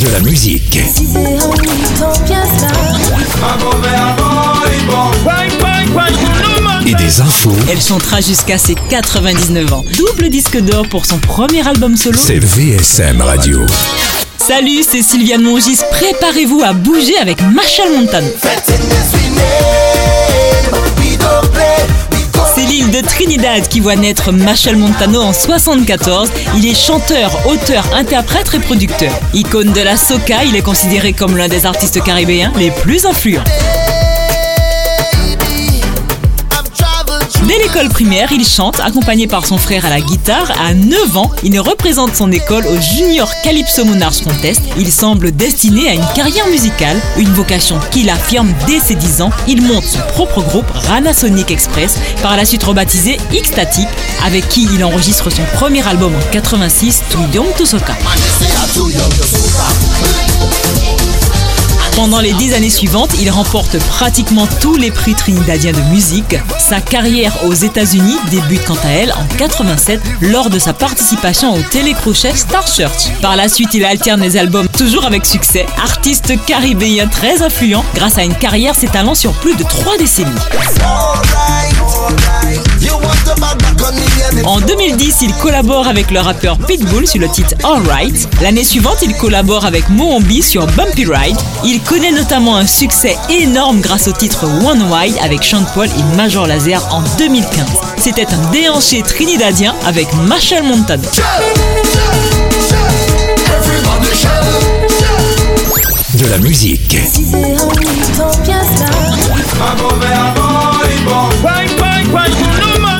De la musique. Et des infos. Elle chantera jusqu'à ses 99 ans. Double disque d'or pour son premier album solo. C'est VSM Radio. Salut, c'est Sylviane Mongis. Préparez-vous à bouger avec Marshall Montano. De Trinidad qui voit naître Marshall Montano en 74. Il est chanteur, auteur, interprète et producteur. Icône de la soca, il est considéré comme l'un des artistes caribéens les plus influents. Dès l'école primaire, il chante, accompagné par son frère à la guitare. À 9 ans, il représente son école au Junior Calypso Monarchs Contest. Il semble destiné à une carrière musicale, une vocation qu'il affirme dès ses 10 ans. Il monte son propre groupe, Rana Sonic Express, par la suite rebaptisé X-Static, avec qui il enregistre son premier album en 86, Too Young to Soca. Pendant les dix années suivantes, il remporte pratiquement tous les prix trinidadiens de musique. Sa carrière aux États-Unis débute quant à elle en 87 lors de sa participation au télécrochet Star Church. Par la suite, il alterne les albums toujours avec succès. Artiste caribéen très influent grâce à une carrière s'étalant sur plus de trois décennies. 2010, il collabore avec le rappeur Pitbull sur le titre Alright. L'année suivante, il collabore avec Moambi sur Bumpy Ride. Il connaît notamment un succès énorme grâce au titre One Wide avec Sean Paul et Major Lazer en 2015. C'était un déhanché trinidadien avec Marshall Montano. De la musique.